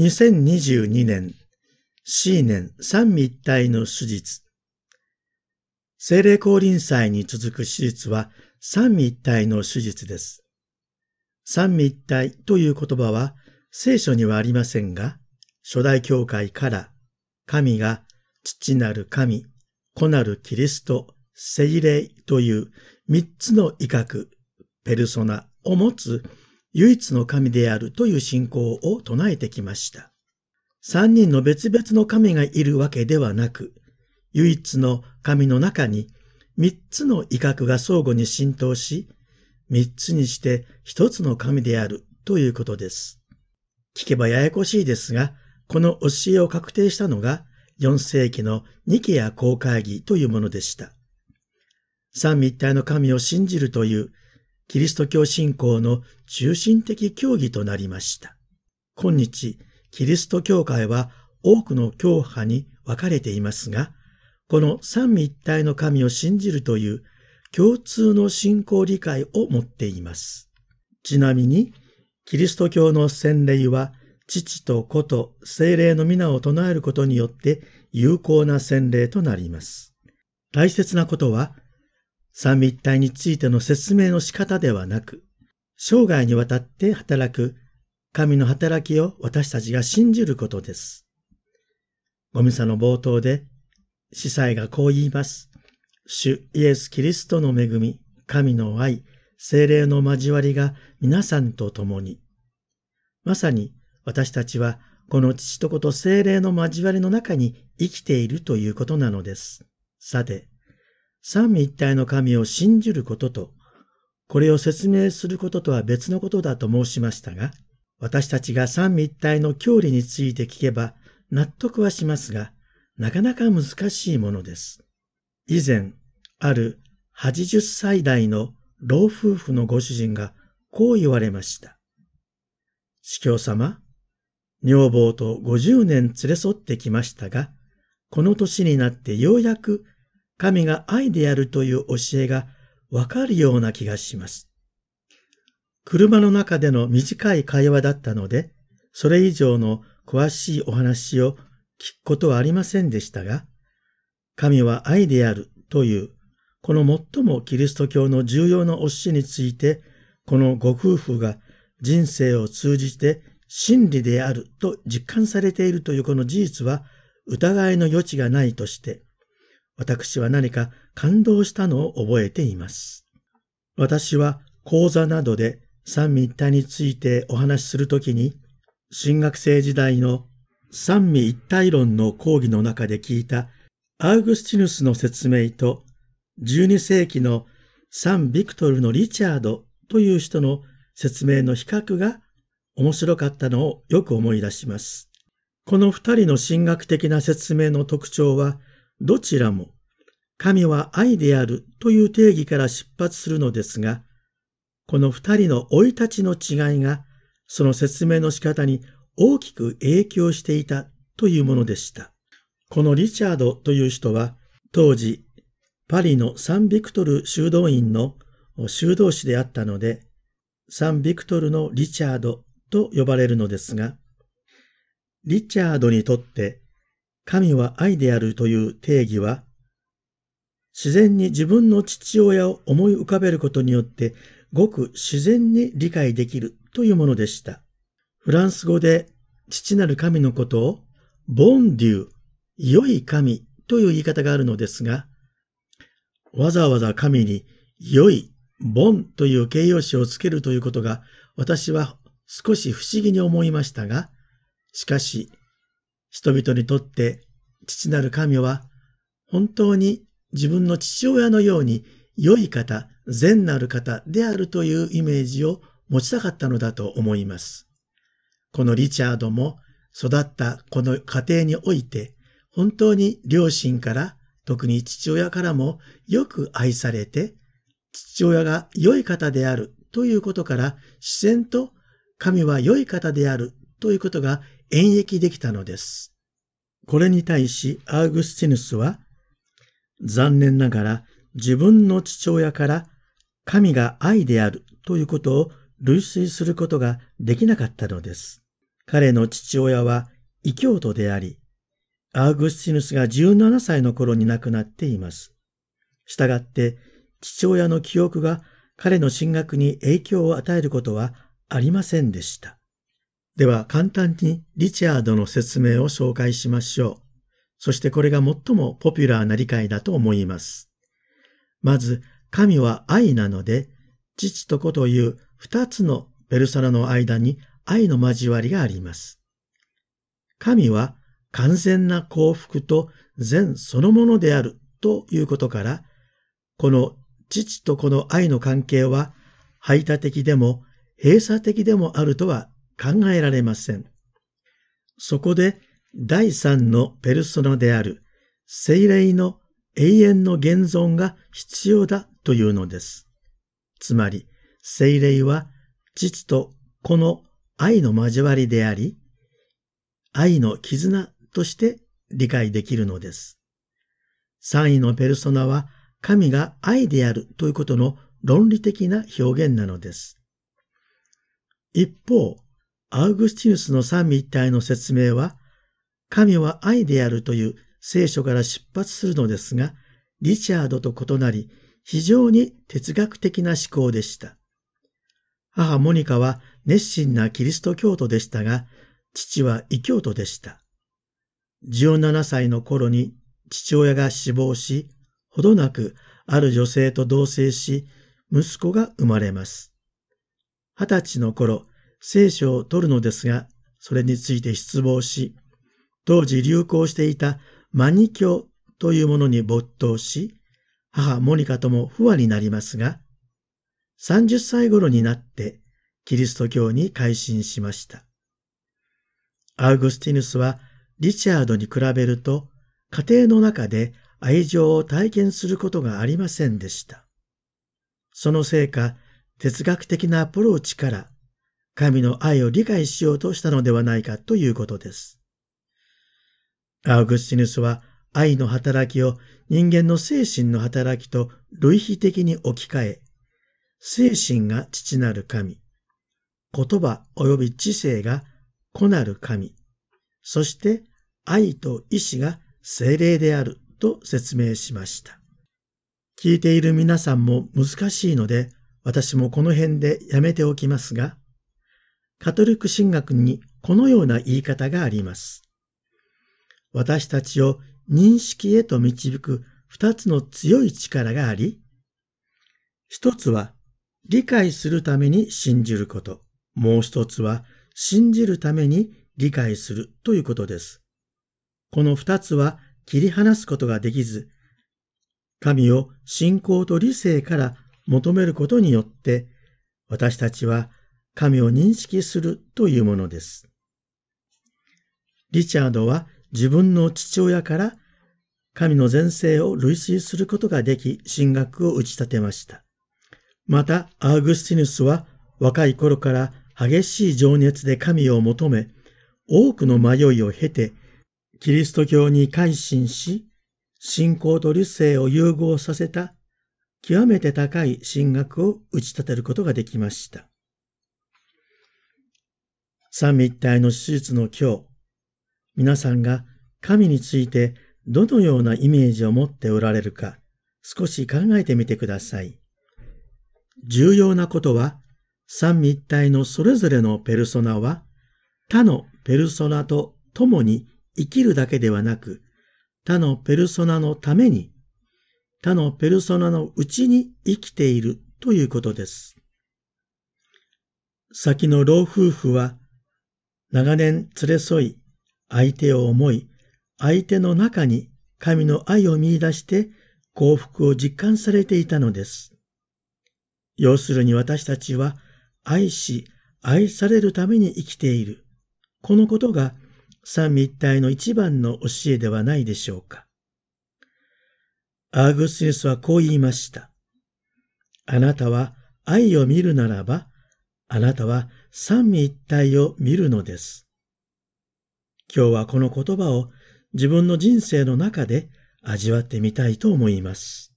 2022年、C 年三位一体の手術。精霊降臨祭に続く手術は三位一体の手術です。三位一体という言葉は聖書にはありませんが、初代教会から神が父なる神、子なるキリスト、聖霊という三つの威嚇、ペルソナを持つ唯一の神であるという信仰を唱えてきました。三人の別々の神がいるわけではなく、唯一の神の中に三つの威嚇が相互に浸透し、三つにして一つの神であるということです。聞けばややこしいですが、この教えを確定したのが4世紀のニケア公会議というものでした。三位一体の神を信じるというキリスト教信仰の中心的教義となりました。今日、キリスト教会は多くの教派に分かれていますが、この三位一体の神を信じるという共通の信仰理解を持っています。ちなみに、キリスト教の洗礼は、父と子と精霊の皆を唱えることによって有効な洗礼となります。大切なことは、三位一体についての説明の仕方ではなく、生涯にわたって働く神の働きを私たちが信じることです。ゴミサの冒頭で、司祭がこう言います。主イエス・キリストの恵み、神の愛、精霊の交わりが皆さんと共に。まさに私たちはこの父と子と精霊の交わりの中に生きているということなのです。さて、三位一体の神を信じることと、これを説明することとは別のことだと申しましたが、私たちが三位一体の教理について聞けば納得はしますが、なかなか難しいものです。以前、ある80歳代の老夫婦のご主人がこう言われました。司教様、女房と50年連れ添ってきましたが、この年になってようやく神が愛であるという教えがわかるような気がします。車の中での短い会話だったので、それ以上の詳しいお話を聞くことはありませんでしたが、神は愛であるという、この最もキリスト教の重要な教えについて、このご夫婦が人生を通じて真理であると実感されているというこの事実は疑いの余地がないとして、私は何か感動したのを覚えています。私は講座などで三位一体についてお話しするときに、新学生時代の三位一体論の講義の中で聞いたアウグスティヌスの説明と、12世紀のサン・ビクトルのリチャードという人の説明の比較が面白かったのをよく思い出します。この二人の神学的な説明の特徴は、どちらも神は愛であるという定義から出発するのですが、この二人の生い立ちの違いが、その説明の仕方に大きく影響していたというものでした。このリチャードという人は、当時、パリのサンビクトル修道院の修道士であったので、サンビクトルのリチャードと呼ばれるのですが、リチャードにとって神は愛であるという定義は、自然に自分の父親を思い浮かべることによって、ごく自然に理解できるというものでした。フランス語で父なる神のことを、ボンデュー、良い神という言い方があるのですが、わざわざ神に良い、ボンという形容詞をつけるということが、私は少し不思議に思いましたが、しかし、人々にとって父なる神は本当に自分の父親のように良い方、善なる方であるというイメージを持ちたかったのだと思います。このリチャードも育ったこの家庭において本当に両親から特に父親からもよく愛されて父親が良い方であるということから自然と神は良い方であるということが演繹できたのです。これに対しアウグスティヌスは、残念ながら自分の父親から神が愛であるということを類推することができなかったのです。彼の父親は異教徒であり、アーグスティヌスが17歳の頃に亡くなっています。したがって、父親の記憶が彼の進学に影響を与えることはありませんでした。では簡単にリチャードの説明を紹介しましょう。そしてこれが最もポピュラーな理解だと思います。まず、神は愛なので、父と子という二つのペルソナの間に愛の交わりがあります。神は完全な幸福と善そのものであるということから、この父と子の愛の関係は排他的でも閉鎖的でもあるとは考えられません。そこで第三のペルソナである精霊の永遠の現存が必要だというのです。つまり、精霊は父と子の愛の交わりであり、愛の絆として理解できるのです。三位のペルソナは神が愛であるということの論理的な表現なのです。一方、アウグスティヌスの三位一体の説明は、神は愛であるという聖書から出発するのですが、リチャードと異なり、非常に哲学的な思考でした。母モニカは熱心なキリスト教徒でしたが、父は異教徒でした。17歳の頃に父親が死亡し、ほどなくある女性と同棲し、息子が生まれます。二十歳の頃、聖書を取るのですが、それについて失望し、当時流行していたマニ教というものに没頭し、母モニカとも不和になりますが、30歳頃になってキリスト教に改心しました。アウグスティヌスはリチャードに比べると家庭の中で愛情を体験することがありませんでした。そのせいか哲学的なアプローチから神の愛を理解しようとしたのではないかということです。アウグスティヌスは愛の働きを人間の精神の働きと類比的に置き換え、精神が父なる神、言葉及び知性が子なる神、そして愛と意志が精霊であると説明しました。聞いている皆さんも難しいので、私もこの辺でやめておきますが、カトリック神学にこのような言い方があります。私たちを認識へと導く二つの強い力があり、一つは理解するために信じること、もう一つは信じるために理解するということです。この二つは切り離すことができず、神を信仰と理性から求めることによって、私たちは神を認識するというものです。リチャードは自分の父親から神の前世を類推することができ、神学を打ち立てました。また、アーグスティヌスは若い頃から激しい情熱で神を求め、多くの迷いを経て、キリスト教に改心し、信仰と理性を融合させた極めて高い神学を打ち立てることができました。三位一体の手術の今日、皆さんが神についてどのようなイメージを持っておられるか、少し考えてみてください。重要なことは、三位一体のそれぞれのペルソナは、他のペルソナと共に生きるだけではなく、他のペルソナのために、他のペルソナのうちに生きているということです。先の老夫婦は、長年連れ添い、相手を思い、相手の中に神の愛を見出して幸福を実感されていたのです。要するに私たちは愛し、愛されるために生きている。このことが三位一体の一番の教えではないでしょうか。アーグスティスはこう言いました。あなたは愛を見るならば、あなたは三位一体を見るのです。今日はこの言葉を自分の人生の中で味わってみたいと思います。